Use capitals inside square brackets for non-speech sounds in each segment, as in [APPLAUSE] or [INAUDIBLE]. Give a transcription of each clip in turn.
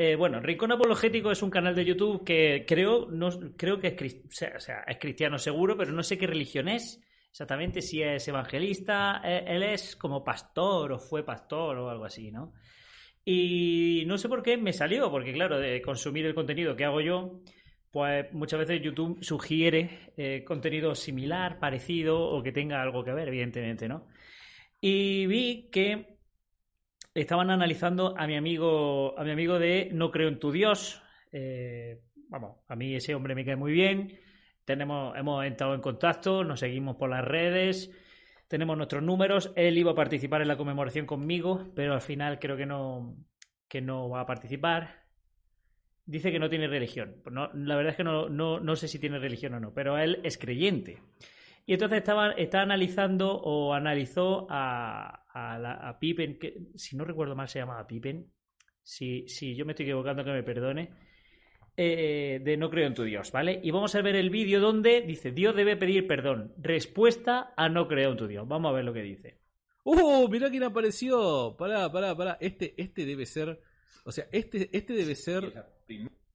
Eh, bueno, Rincón Apologético es un canal de YouTube que creo, no, creo que es, es cristiano seguro, pero no sé qué religión es exactamente, si es evangelista, eh, él es como pastor o fue pastor o algo así, ¿no? Y no sé por qué me salió, porque claro, de consumir el contenido que hago yo, pues muchas veces YouTube sugiere eh, contenido similar, parecido o que tenga algo que ver, evidentemente, ¿no? Y vi que estaban analizando a mi amigo, a mi amigo de No creo en tu Dios. Eh, vamos, a mí ese hombre me cae muy bien. Tenemos, hemos entrado en contacto, nos seguimos por las redes, tenemos nuestros números. Él iba a participar en la conmemoración conmigo, pero al final creo que no, que no va a participar. Dice que no tiene religión. Pues no, la verdad es que no, no, no sé si tiene religión o no, pero él es creyente. Y entonces estaba, está analizando o analizó a, a, Pippen, que si no recuerdo mal se llamaba Pippen. Si, si yo me estoy equivocando, que me perdone. Eh, de No creo en tu Dios, ¿vale? Y vamos a ver el vídeo donde dice Dios debe pedir perdón. Respuesta a No creo en tu Dios. Vamos a ver lo que dice. ¡Uh! Mirá quién apareció. Pará, pará, pará. Este, este debe ser. O sea, este, este debe ser.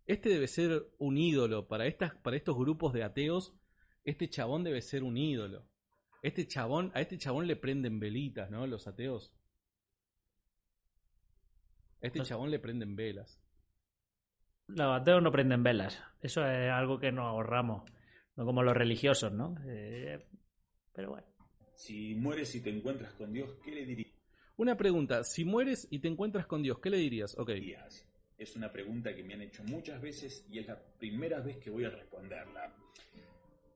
Este debe ser un ídolo para, estas, para estos grupos de ateos este chabón debe ser un ídolo. Este chabón, a este chabón le prenden velitas, ¿no? Los ateos. A este chabón le prenden velas. Los ateos no prenden velas. Eso es algo que nos ahorramos. No como los religiosos, ¿no? Eh, pero bueno. Si mueres y te encuentras con Dios, ¿qué le dirías? Una pregunta. Si mueres y te encuentras con Dios, ¿qué le dirías? Ok. Es una pregunta que me han hecho muchas veces y es la primera vez que voy a responderla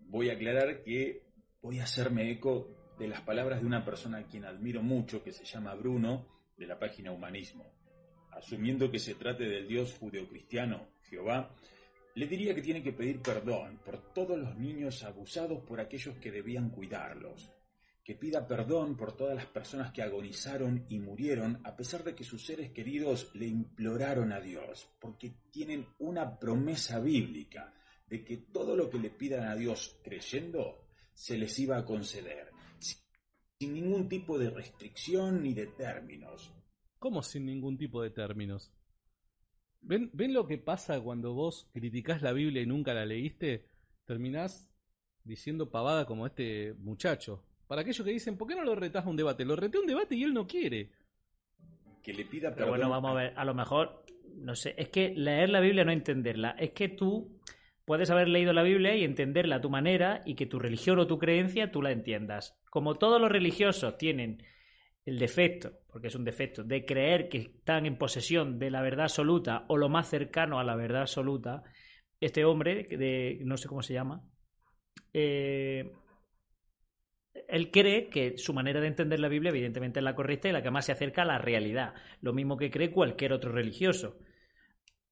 voy a aclarar que voy a hacerme eco de las palabras de una persona a quien admiro mucho, que se llama Bruno, de la página Humanismo. Asumiendo que se trate del Dios judeocristiano, Jehová, le diría que tiene que pedir perdón por todos los niños abusados por aquellos que debían cuidarlos, que pida perdón por todas las personas que agonizaron y murieron a pesar de que sus seres queridos le imploraron a Dios, porque tienen una promesa bíblica de que todo lo que le pidan a Dios creyendo se les iba a conceder, sin ningún tipo de restricción ni de términos. ¿Cómo sin ningún tipo de términos? ¿Ven, ¿Ven lo que pasa cuando vos criticás la Biblia y nunca la leíste? Terminás diciendo pavada como este muchacho. Para aquellos que dicen, ¿por qué no lo retás a un debate? Lo reté a un debate y él no quiere. Que le pida perdón. Pero bueno, vamos a ver, a lo mejor, no sé, es que leer la Biblia no entenderla. Es que tú puedes haber leído la Biblia y entenderla a tu manera y que tu religión o tu creencia tú la entiendas. Como todos los religiosos tienen el defecto, porque es un defecto, de creer que están en posesión de la verdad absoluta o lo más cercano a la verdad absoluta, este hombre, de, no sé cómo se llama, eh, él cree que su manera de entender la Biblia evidentemente es la correcta y la que más se acerca a la realidad, lo mismo que cree cualquier otro religioso.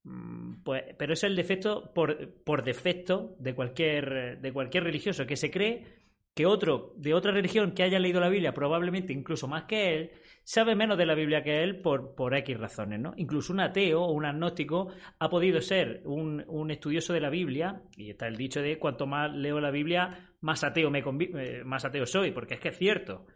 Mm, pues, pero es el defecto por, por, defecto de cualquier, de cualquier religioso, que se cree que otro de otra religión que haya leído la Biblia, probablemente incluso más que él, sabe menos de la Biblia que él por, por X razones, ¿no? Incluso un ateo o un agnóstico ha podido ser un, un estudioso de la Biblia, y está el dicho de cuanto más leo la Biblia, más ateo, me eh, más ateo soy, porque es que es cierto.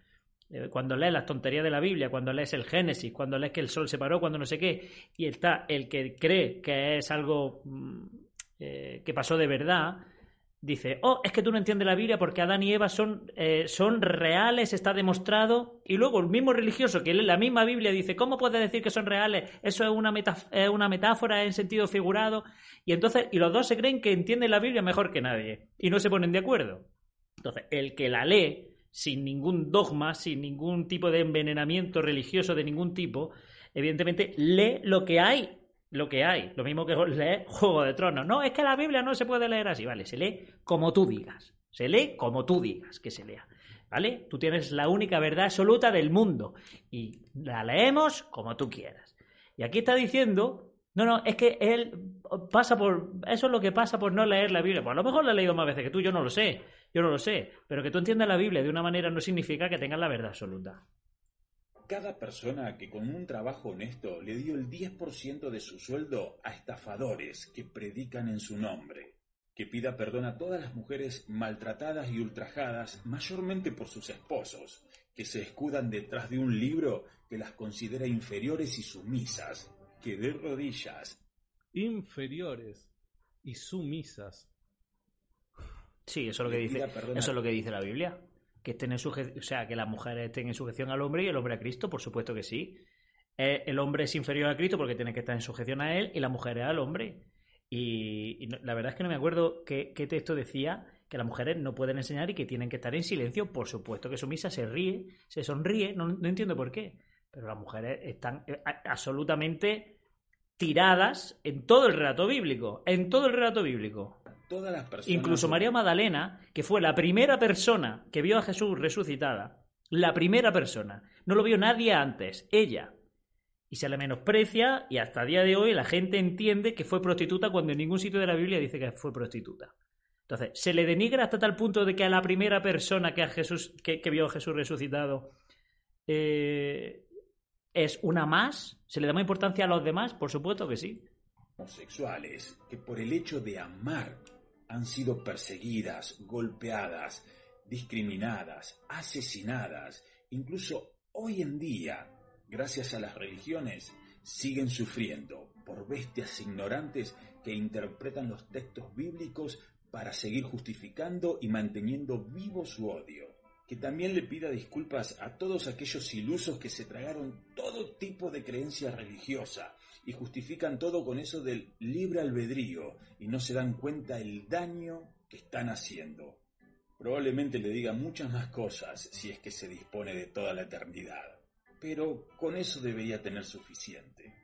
Eh, cuando lees las tonterías de la Biblia, cuando lees el Génesis, cuando lees que el sol se paró, cuando no sé qué, y está el que cree que es algo mm, eh, que pasó de verdad, dice, oh, es que tú no entiendes la Biblia porque Adán y Eva son, eh, son reales, está demostrado, y luego el mismo religioso que lee la misma Biblia dice, ¿cómo puedes decir que son reales? Eso es una, es una metáfora en sentido figurado, y entonces, y los dos se creen que entienden la Biblia mejor que nadie, y no se ponen de acuerdo. Entonces, el que la lee sin ningún dogma, sin ningún tipo de envenenamiento religioso de ningún tipo, evidentemente lee lo que hay, lo que hay. Lo mismo que [LAUGHS] lee Juego de Tronos. No, es que la Biblia no se puede leer así, ¿vale? Se lee como tú digas. Se lee como tú digas que se lea. ¿Vale? Tú tienes la única verdad absoluta del mundo y la leemos como tú quieras. Y aquí está diciendo No, no, es que él pasa por. Eso es lo que pasa por no leer la Biblia. Pues a lo mejor la he leído más veces que tú, yo no lo sé. Yo no lo sé. Pero que tú entiendas la Biblia de una manera no significa que tengas la verdad absoluta. Cada persona que con un trabajo honesto le dio el 10% de su sueldo a estafadores que predican en su nombre. Que pida perdón a todas las mujeres maltratadas y ultrajadas, mayormente por sus esposos, que se escudan detrás de un libro que las considera inferiores y sumisas, que de rodillas. Inferiores y sumisas. Sí, eso es lo que dice, eso es lo que dice la Biblia. Que estén en o sea, que las mujeres estén en sujeción al hombre y el hombre a Cristo, por supuesto que sí. Eh, el hombre es inferior a Cristo porque tiene que estar en sujeción a él y la mujer es al hombre. Y, la verdad es que no me acuerdo qué, texto decía que las mujeres no pueden enseñar y que tienen que estar en silencio. Por supuesto que sumisa se ríe, se sonríe, no, no entiendo por qué. Pero las mujeres están eh, absolutamente tiradas en todo el relato bíblico. En todo el relato bíblico. Todas las personas. Incluso María Magdalena, que fue la primera persona que vio a Jesús resucitada, la primera persona, no lo vio nadie antes, ella. Y se le menosprecia y hasta el día de hoy la gente entiende que fue prostituta cuando en ningún sitio de la Biblia dice que fue prostituta. Entonces, se le denigra hasta tal punto de que a la primera persona que, a Jesús, que, vio a Jesús resucitado eh, es una más? ¿Se le da más importancia a los demás? Por supuesto que sí. Homosexuales que por el hecho de amar han sido perseguidas, golpeadas, discriminadas, asesinadas, incluso hoy en día, gracias a las religiones, siguen sufriendo por bestias ignorantes que interpretan los textos bíblicos para seguir justificando y manteniendo vivo su odio. Que también le pida disculpas a todos aquellos ilusos que se tragaron todo tipo de creencia religiosa y justifican todo con eso del libre albedrío y no se dan cuenta el daño que están haciendo. Probablemente le diga muchas más cosas si es que se dispone de toda la eternidad, pero con eso debería tener suficiente.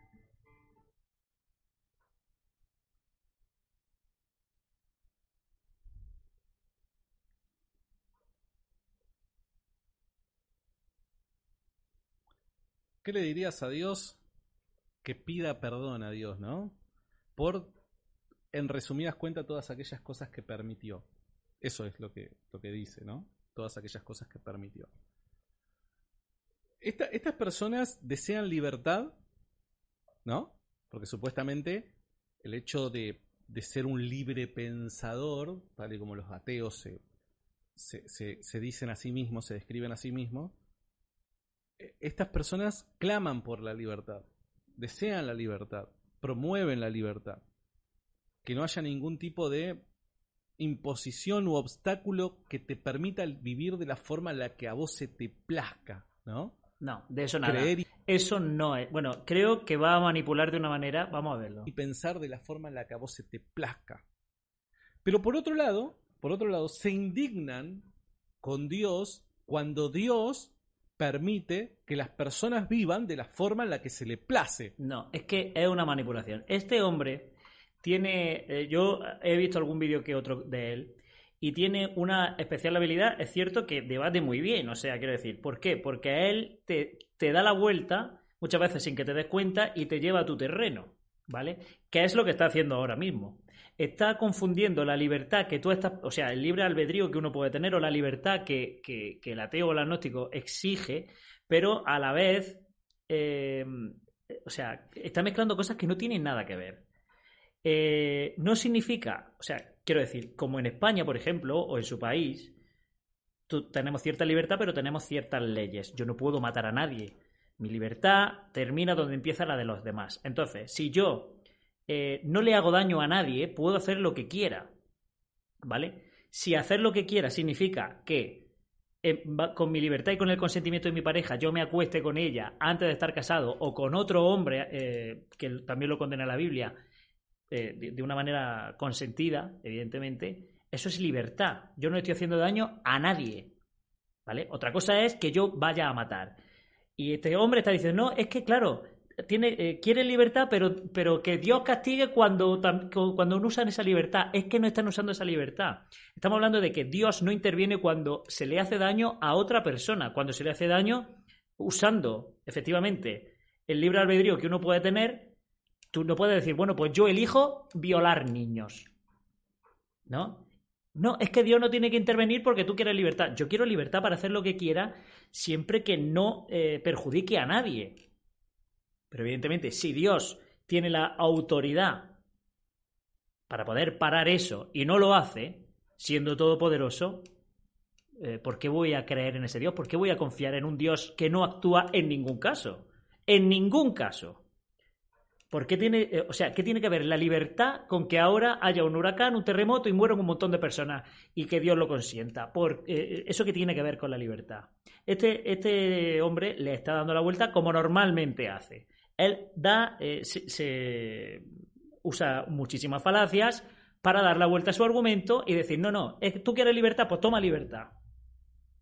¿Qué le dirías a Dios? Que pida perdón a Dios, ¿no? Por, en resumidas cuentas, todas aquellas cosas que permitió. Eso es lo que, lo que dice, ¿no? Todas aquellas cosas que permitió. estas personas desean libertad, ¿no? Porque supuestamente el hecho de, ser un libre pensador, tal y como los ateos se, se dicen a sí mismos, se describen a sí mismos, estas personas claman por la libertad, desean la libertad, promueven la libertad. Que no haya ningún tipo de imposición u obstáculo que te permita vivir de la forma en la que a vos se te plazca, ¿no? No, de eso nada. Eso no es. Bueno, creo que va a manipular de una manera, vamos a verlo. Y pensar de la forma en la que a vos se te plazca. Pero por otro lado, por otro lado, se indignan con Dios cuando Dios permite que las personas vivan de la forma en la que se le place. No, es que es una manipulación. Este hombre tiene, eh, yo he visto algún vídeo que otro de él, y tiene una especial habilidad, es cierto que debate muy bien, o sea, quiero decir, ¿por qué? Porque él te, te da la vuelta muchas veces sin que te des cuenta y te lleva a tu terreno, ¿vale? ¿Qué es lo que está haciendo ahora mismo? está confundiendo la libertad que tú estás, o sea, el libre albedrío que uno puede tener o la libertad que, el ateo o el agnóstico exige, pero a la vez, eh, o sea, está mezclando cosas que no tienen nada que ver. Eh, no significa, o sea, quiero decir, como en España, por ejemplo, o en su país, tenemos cierta libertad, pero tenemos ciertas leyes. Yo no puedo matar a nadie. Mi libertad termina donde empieza la de los demás. Entonces, si yo eh, no le hago daño a nadie, puedo hacer lo que quiera. ¿Vale? Si hacer lo que quiera significa que eh, con mi libertad y con el consentimiento de mi pareja yo me acueste con ella antes de estar casado o con otro hombre, eh, que también lo condena la Biblia, de, una manera consentida, evidentemente, eso es libertad. Yo no estoy haciendo daño a nadie. ¿Vale? Otra cosa es que yo vaya a matar. Y este hombre está diciendo, no, es que claro, tiene, eh, quiere libertad, pero, pero que Dios castigue cuando, cuando no usan esa libertad. Es que no están usando esa libertad. Estamos hablando de que Dios no interviene cuando se le hace daño a otra persona, cuando se le hace daño usando, efectivamente, el libre albedrío que uno puede tener, Tú no puedes decir, bueno, pues yo elijo violar niños. ¿No? No, es que Dios no tiene que intervenir porque tú quieres libertad. Yo quiero libertad para hacer lo que quiera siempre que no eh, perjudique a nadie. Pero evidentemente, si Dios tiene la autoridad para poder parar eso y no lo hace, siendo todopoderoso, eh, ¿por qué voy a creer en ese Dios? ¿Por qué voy a confiar en un Dios que no actúa en ningún caso? En ningún caso. ¿Por qué tiene, eh, o sea, qué tiene que ver la libertad con que ahora haya un huracán, un terremoto y mueran un montón de personas y que Dios lo consienta? Por, eh, ¿Eso qué tiene que ver con la libertad? Este, este hombre le está dando la vuelta como normalmente hace. Él da, se, usa muchísimas falacias para dar la vuelta a su argumento y decir, no, no, tú quieres libertad, pues toma libertad.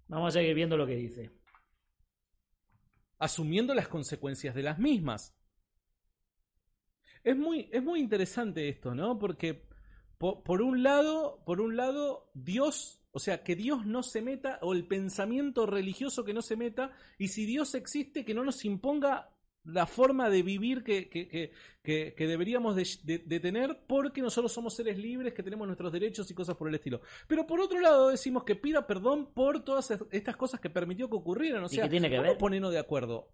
Vamos a seguir viendo lo que dice. Asumiendo las consecuencias de las mismas. Es muy, es muy interesante esto, ¿no? Porque por, un lado, por un lado, Dios, o sea, que Dios no se meta, o el pensamiento religioso que no se meta, y si Dios existe, que no nos imponga la forma de vivir que, que, que, deberíamos de, tener porque nosotros somos seres libres, que tenemos nuestros derechos y cosas por el estilo. Pero por otro lado decimos que pida perdón por todas estas cosas que permitió que ocurrieran. O sea, ¿Y tiene que ver? ponernos de acuerdo?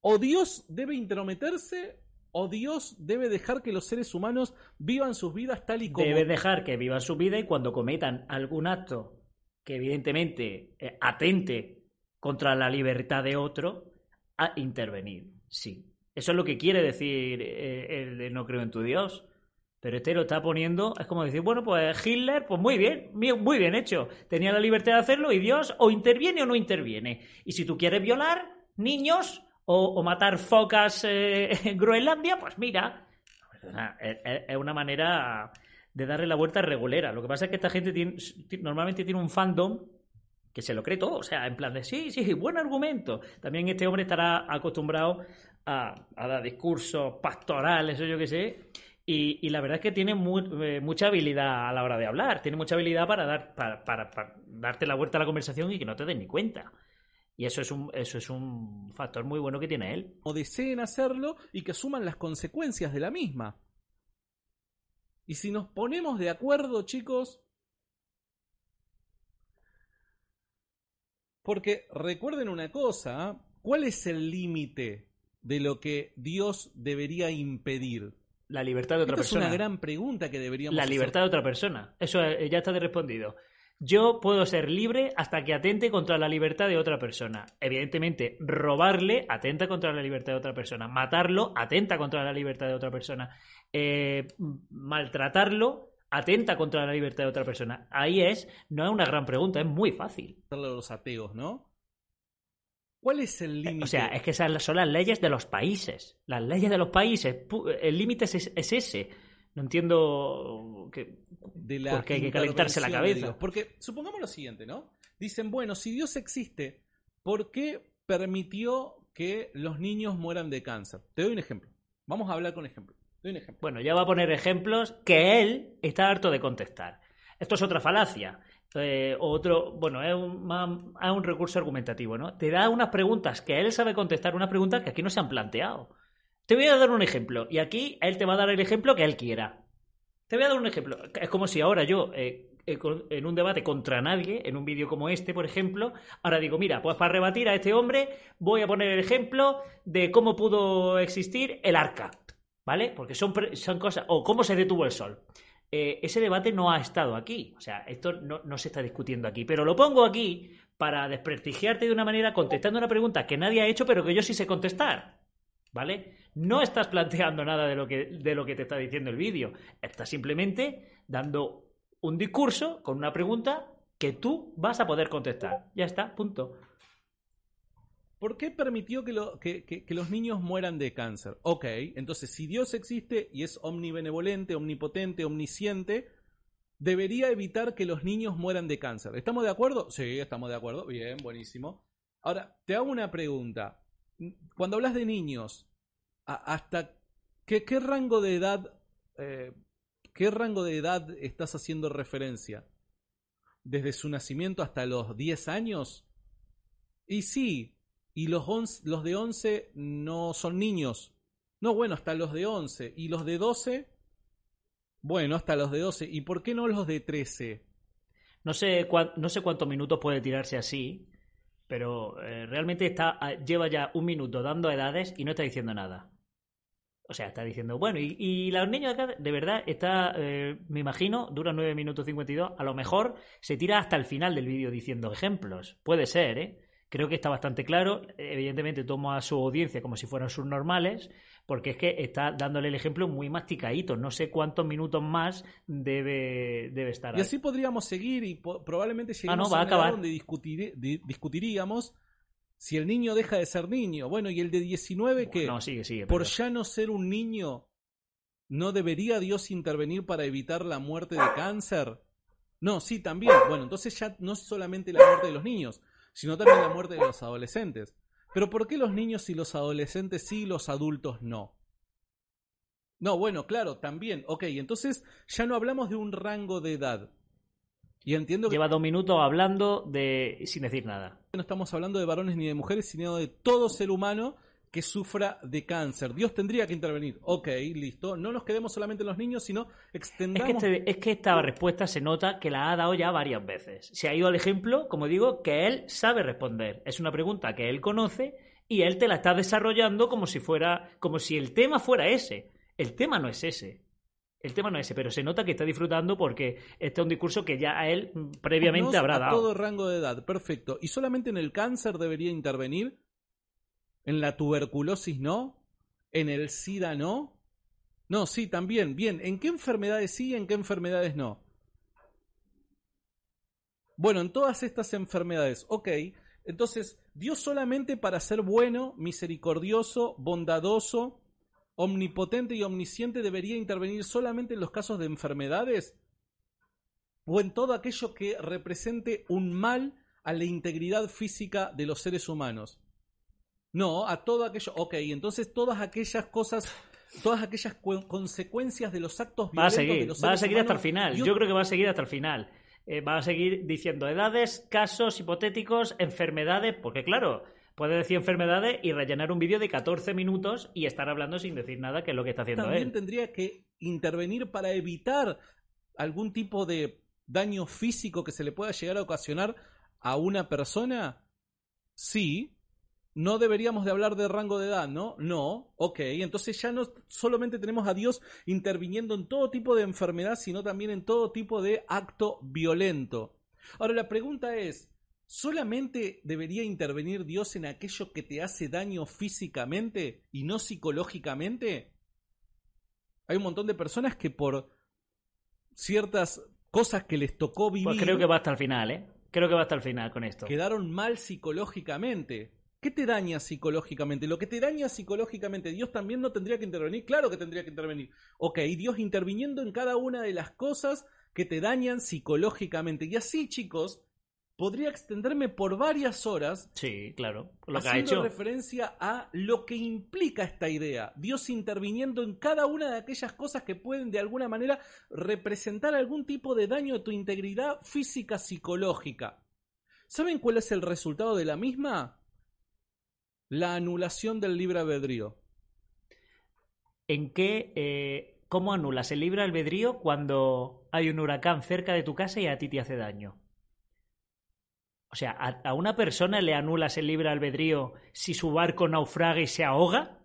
O Dios debe intrometerse o Dios debe dejar que los seres humanos vivan sus vidas tal y como... Debe dejar que vivan su vida y cuando cometan algún acto que evidentemente eh, atente contra la libertad de otro, a intervenir, sí. Eso es lo que quiere decir eh, el no creo en tu Dios. Pero este lo está poniendo, es como decir, bueno, pues Hitler, pues muy bien, muy bien hecho. Tenía la libertad de hacerlo y Dios o interviene o no interviene. Y si tú quieres violar niños o, matar focas eh, [LAUGHS] en Groenlandia, pues mira, es, una manera de darle la vuelta regulera. Lo que pasa es que esta gente normalmente tiene un fandom que se lo cree todo, o sea, en plan de sí, sí, buen argumento. También este hombre estará acostumbrado a, dar discursos pastorales o yo qué sé, y, la verdad es que tiene eh, mucha habilidad a la hora de hablar, tiene mucha habilidad para, dar, para, darte la vuelta a la conversación y que no te des ni cuenta. Y eso es un, eso es un factor muy bueno que tiene él. O deseen hacerlo y que asuman las consecuencias de la misma. Y si nos ponemos de acuerdo, chicos, Porque recuerden una cosa, ¿cuál es el límite de lo que Dios debería impedir? La libertad de otra persona. Es una gran pregunta que deberíamos La libertad de otra persona. Eso eh, ya está respondido. Yo puedo ser libre hasta que atente contra la libertad de otra persona. Evidentemente, robarle atenta contra la libertad de otra persona. Matarlo atenta contra la libertad de otra persona. Eh, maltratarlo atenta contra la libertad de otra persona? Ahí es, no es una gran pregunta, es muy fácil. Los ateos, ¿no? ¿Cuál es el límite? O sea, es que esas son las leyes de los países. Las leyes de los países. El límite es, ese. No entiendo que, de la por qué hay que calentarse la cabeza. Porque supongamos lo siguiente, ¿no? Dicen, bueno, si Dios existe, ¿por qué permitió que los niños mueran de cáncer? Te doy un ejemplo. Vamos a hablar con ejemplo. Bueno, ya va a poner ejemplos que él está harto de contestar. Esto es otra falacia. Eh, otro, bueno, es un, un recurso argumentativo, ¿no? Te da unas preguntas que él sabe contestar, unas preguntas que aquí no se han planteado. Te voy a dar un ejemplo, y aquí él te va a dar el ejemplo que él quiera. Te voy a dar un ejemplo. Es como si ahora yo, eh, eh, en un debate contra nadie, en un vídeo como este, por ejemplo, ahora digo, mira, pues para rebatir a este hombre voy a poner el ejemplo de cómo pudo existir el arca. ¿vale? Porque son, son cosas, o cómo se detuvo el sol. Eh, ese debate no ha estado aquí, o sea, esto no, no, se está discutiendo aquí, pero lo pongo aquí para desprestigiarte de una manera contestando una pregunta que nadie ha hecho, pero que yo sí sé contestar, ¿vale? No estás planteando nada de lo que, de lo que te está diciendo el vídeo, estás simplemente dando un discurso con una pregunta que tú vas a poder contestar. Ya está, punto. ¿Por qué permitió que, los niños mueran de cáncer? Ok, entonces si Dios existe y es omnibenevolente, omnipotente, omnisciente, debería evitar que los niños mueran de cáncer. ¿Estamos de acuerdo? Sí, estamos de acuerdo. Bien, buenísimo. Ahora, te hago una pregunta. Cuando hablas de niños, ¿hasta qué, rango de edad, eh, qué rango de edad estás haciendo referencia? ¿Desde su nacimiento hasta los 10 años? Y sí, y los, los de 11 no son niños. No, bueno, hasta los de 11. ¿Y los de 12? Bueno, hasta los de 12. ¿Y por qué no los de 13? No sé, no sé cuántos minutos puede tirarse así, pero eh, realmente está, ah, lleva ya un minuto dando edades y no está diciendo nada. O sea, está diciendo, bueno, y, y los niños acá, de verdad, está, eh, me imagino, dura 9 minutos 52, a lo mejor se tira hasta el final del vídeo diciendo ejemplos. Puede ser, ¿eh? Creo que está bastante claro. Evidentemente tomo a su audiencia como si fueran sus normales, porque es que está dándole el ejemplo muy masticadito. No sé cuántos minutos más debe, debe estar. Y así podríamos seguir y probablemente ah, lleguemos a, acabar. donde discutiríamos si el niño deja de ser niño. Bueno, y el de 19 que no, sigue, sigue, por ya no ser un niño, ¿no debería Dios intervenir para evitar la muerte de cáncer? No, sí, también. Bueno, entonces ya no es solamente la muerte de los niños, sino también la muerte de los adolescentes. Pero ¿por qué los niños y los adolescentes sí y los adultos no? No, bueno, claro, también. Ok, entonces ya no hablamos de un rango de edad. Y entiendo que... Lleva dos minutos hablando de... sin decir nada. No estamos hablando de varones ni de mujeres, sino de todo ser humano que sufra de cáncer. Dios tendría que intervenir. Ok, listo. No nos quedemos solamente en los niños, sino extendamos... Es que, este, es que esta respuesta se nota que la ha dado ya varias veces. Se ha ido al ejemplo, como digo, que él sabe responder. Es una pregunta que él conoce y él te la está desarrollando como si fuera, como si el tema fuera ese. El tema no es ese. El tema no es ese, pero se nota que está disfrutando porque este es un discurso que ya a él previamente habrá dado. todo rango de edad, perfecto. ¿Y solamente en el cáncer debería intervenir? ¿En la tuberculosis no? ¿En el SIDA no? No, sí, también. Bien, ¿en qué enfermedades sí y en qué enfermedades no? Bueno, en todas estas enfermedades, ok. Entonces, Dios solamente para ser bueno, misericordioso, bondadoso, omnipotente y omnisciente debería intervenir solamente en los casos de enfermedades o en todo aquello que represente un mal a la integridad física de los seres humanos. No, a todo aquello. Ok, entonces todas aquellas cosas, todas aquellas consecuencias de los actos va a seguir, Va a seguir hasta el final. Yo... creo que va a seguir hasta el final. Eh, va a seguir diciendo edades, casos hipotéticos, enfermedades, porque claro, puede decir enfermedades y rellenar un vídeo de 14 minutos y estar hablando sin decir nada, que es lo que está haciendo También tendría que intervenir para evitar algún tipo de daño físico que se le pueda llegar a ocasionar a una persona. Sí, no deberíamos de hablar de rango de edad, ¿no? No, ok, entonces ya no solamente tenemos a Dios interviniendo en todo tipo de enfermedad, sino también en todo tipo de acto violento. Ahora la pregunta es, ¿solamente debería intervenir Dios en aquello que te hace daño físicamente y no psicológicamente? Hay un montón de personas que por ciertas cosas que les tocó vivir... Pues creo que va hasta el final, ¿eh? Creo que va hasta el final con esto. Quedaron mal psicológicamente. ¿Qué te daña psicológicamente? Lo que te daña psicológicamente, Dios también no tendría que intervenir. Claro que tendría que intervenir. Ok, Dios interviniendo en cada una de las cosas que te dañan psicológicamente. Y así, chicos, podría extenderme por varias horas. Sí, claro. Lo que haciendo referencia a lo que implica esta idea. Dios interviniendo en cada una de aquellas cosas que pueden de alguna manera representar algún tipo de daño a tu integridad física psicológica. ¿Saben cuál es el resultado de la misma? La anulación del libre albedrío. ¿En qué, eh, cómo anulas el libre albedrío cuando hay un huracán cerca de tu casa y a ti te hace daño? O sea, ¿a, una persona le anulas el libre albedrío si su barco naufraga y se ahoga?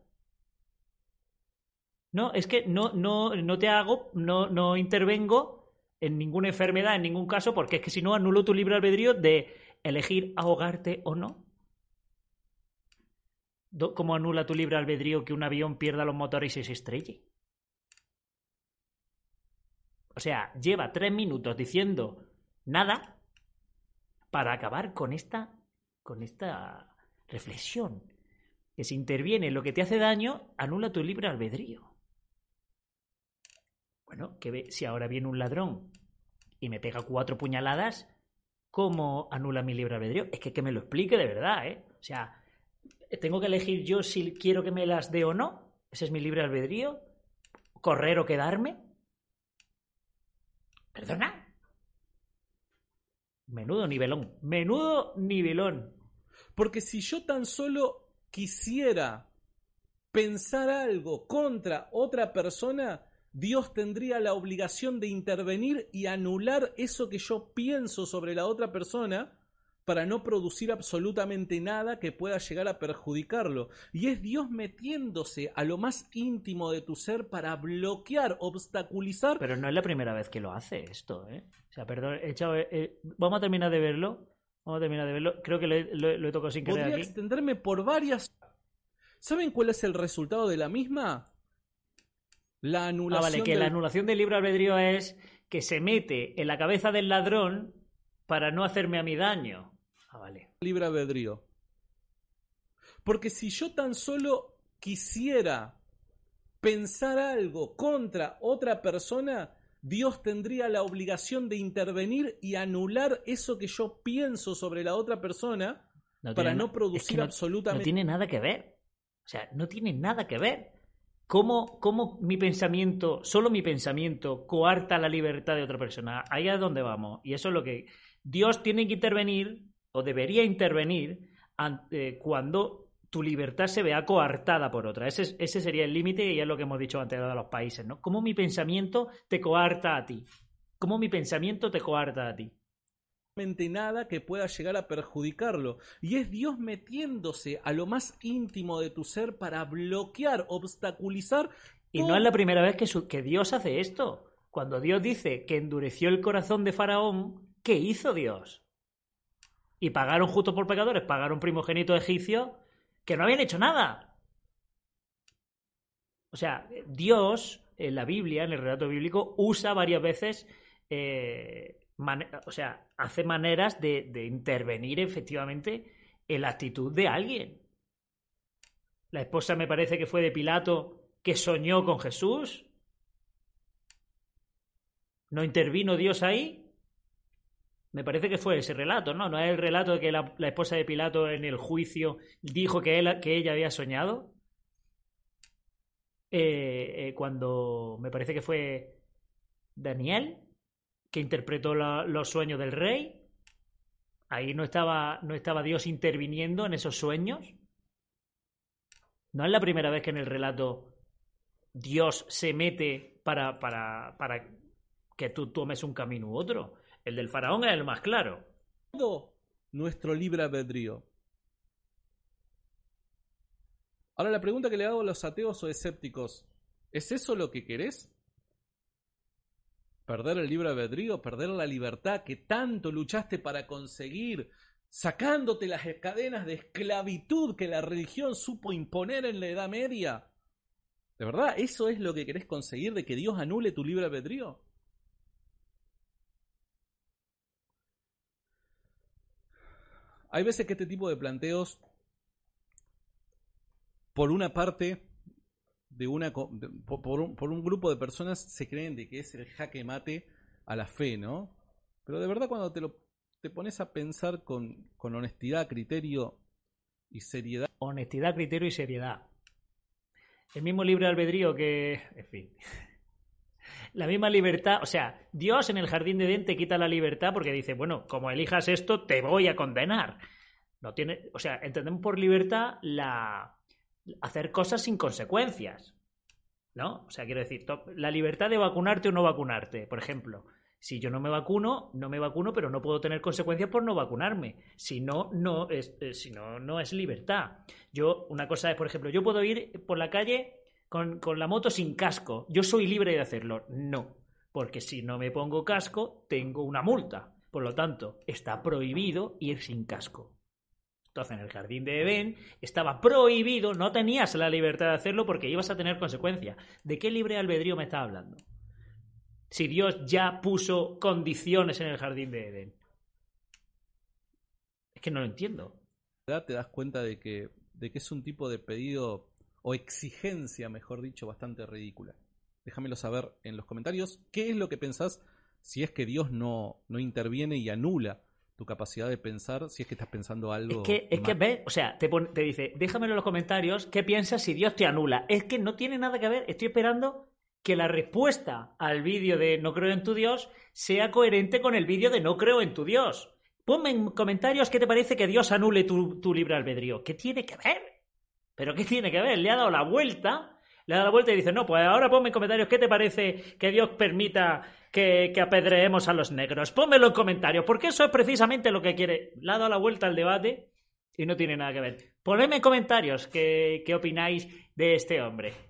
No, es que no, no, no te hago, no, no intervengo en ninguna enfermedad, en ningún caso, porque es que si no anulo tu libre albedrío de elegir ahogarte o no. ¿Cómo anula tu libre albedrío que un avión pierda los motores y se estrelle? O sea, lleva tres minutos diciendo nada para acabar con esta, con esta reflexión. Que si interviene lo que te hace daño, anula tu libre albedrío. Bueno, que ve, si ahora viene un ladrón y me pega cuatro puñaladas, ¿cómo anula mi libre albedrío? Es que que me lo explique de verdad, ¿eh? O sea, tengo que elegir yo si quiero que me las dé o no. Ese es mi libre albedrío. Correr o quedarme. Perdona. Menudo nivelón. Menudo nivelón. Porque si yo tan solo quisiera pensar algo contra otra persona, Dios tendría la obligación de intervenir y anular eso que yo pienso sobre la otra persona para no producir absolutamente nada que pueda llegar a perjudicarlo. Y es Dios metiéndose a lo más íntimo de tu ser para bloquear, obstaculizar. Pero no es la primera vez que lo hace esto, ¿eh? O sea, perdón, he echado, eh, vamos a terminar de verlo. Vamos a terminar de verlo. Creo que lo he, lo, lo he tocado sin querer Podría aquí. extenderme por varias. ¿Saben cuál es el resultado de la misma? La Ah, anulación. vale, que del- la anulación del libre albedrío es que se mete en la cabeza del ladrón para no hacerme a mí daño. Ah, vale. libre albedrío. Porque si yo tan solo quisiera pensar algo contra otra persona, Dios tendría la obligación de intervenir y anular eso que yo pienso sobre la otra persona No para no producir es que no- absolutamente No tiene nada que ver. O sea, no tiene nada que ver. ¿Cómo, cómo mi pensamiento, solo mi pensamiento, coarta la libertad de otra persona? Ahí es donde vamos. Y eso es lo que. Dios tiene que intervenir, o debería intervenir, ante- cuando tu libertad se vea coartada por otra. Ese, es- ese sería el límite y es lo que hemos dicho antes de los países, ¿no? ¿Cómo mi pensamiento te coarta a ti? ¿Cómo mi pensamiento te coarta a ti? nada que pueda llegar a perjudicarlo. Y es Dios metiéndose a lo más íntimo de tu ser para bloquear, obstaculizar. Y no es la primera vez que, su- que Dios hace esto. Cuando Dios dice que endureció el corazón de Faraón, ¿qué hizo Dios? Y pagaron justo por pecadores, pagaron primogénitos egipcios que no habían hecho nada. O sea, Dios en la Biblia, en el relato bíblico, usa varias veces, eh, o sea, hace maneras de, de intervenir efectivamente en la actitud de alguien. La esposa me parece que fue de Pilato que soñó con Jesús. ¿No intervino Dios ahí? Me parece que fue ese relato, ¿no? No es el relato de que la, esposa de Pilato en el juicio dijo que, ella había soñado. Eh, eh, cuando me parece que fue Daniel que interpretó los sueños del rey. Ahí no estaba, no estaba Dios interviniendo en esos sueños. No es la primera vez que en el relato Dios se mete para, para, para que tú tomes un camino u otro. El del faraón es el más claro. todo nuestro libre albedrío. Ahora la pregunta que le hago a los ateos o escépticos, ¿es eso lo que querés? ¿Perder el libre albedrío? ¿Perder la libertad que tanto luchaste para conseguir? Sacándote las cadenas de esclavitud que la religión supo imponer en la Edad Media. ¿De verdad eso es lo que querés conseguir de que Dios anule tu libre albedrío? Hay veces que este tipo de planteos, por una parte, de una, por un, por un grupo de personas se creen de que es el jaque mate a la fe, ¿no? Pero de verdad cuando te lo te pones a pensar con, con honestidad, criterio y seriedad, Honestidad, criterio y seriedad. El mismo libre albedrío que. En fin. La misma libertad. O sea, Dios en el jardín de Edén te quita la libertad porque dice, bueno, como elijas esto, te voy a condenar. No tiene. O sea, entendemos por libertad la. hacer cosas sin consecuencias. ¿No? O sea, quiero decir, la libertad de vacunarte o no vacunarte, por ejemplo. Si yo no me vacuno, no me vacuno, pero no puedo tener consecuencias por no vacunarme. Si no, no es, eh, si no, no es libertad. Yo, una cosa es, por ejemplo, yo puedo ir por la calle con, con la moto sin casco. Yo soy libre de hacerlo. No. Porque si no me pongo casco, tengo una multa. Por lo tanto, está prohibido ir sin casco. Entonces, en el jardín de Edén estaba prohibido, no tenías la libertad de hacerlo porque ibas a tener consecuencias. ¿De qué libre albedrío me está hablando? Si Dios ya puso condiciones en el jardín de Edén. Es que no lo entiendo. te das cuenta de que, de que es un tipo de pedido o exigencia, mejor dicho, bastante ridícula. Déjamelo saber en los comentarios qué es lo que pensás si es que Dios no, no interviene y anula tu capacidad de pensar, si es que estás pensando algo. Es que, es que ves, o sea, te, te dice, déjamelo en los comentarios, ¿qué piensas si Dios te anula? Es que no tiene nada que ver, estoy esperando que la respuesta al vídeo de no creo en tu Dios sea coherente con el vídeo de no creo en tu Dios. Ponme en comentarios qué te parece que Dios anule tu, tu libre albedrío. ¿Qué tiene que ver? ¿Pero qué tiene que ver? Le ha dado la vuelta, le ha dado la vuelta y dice, no, pues ahora ponme en comentarios qué te parece que Dios permita que, apedreemos a los negros. Pónmelo en comentarios, porque eso es precisamente lo que quiere. Le ha dado la vuelta al debate y no tiene nada que ver. Ponedme en comentarios qué, qué opináis de este hombre.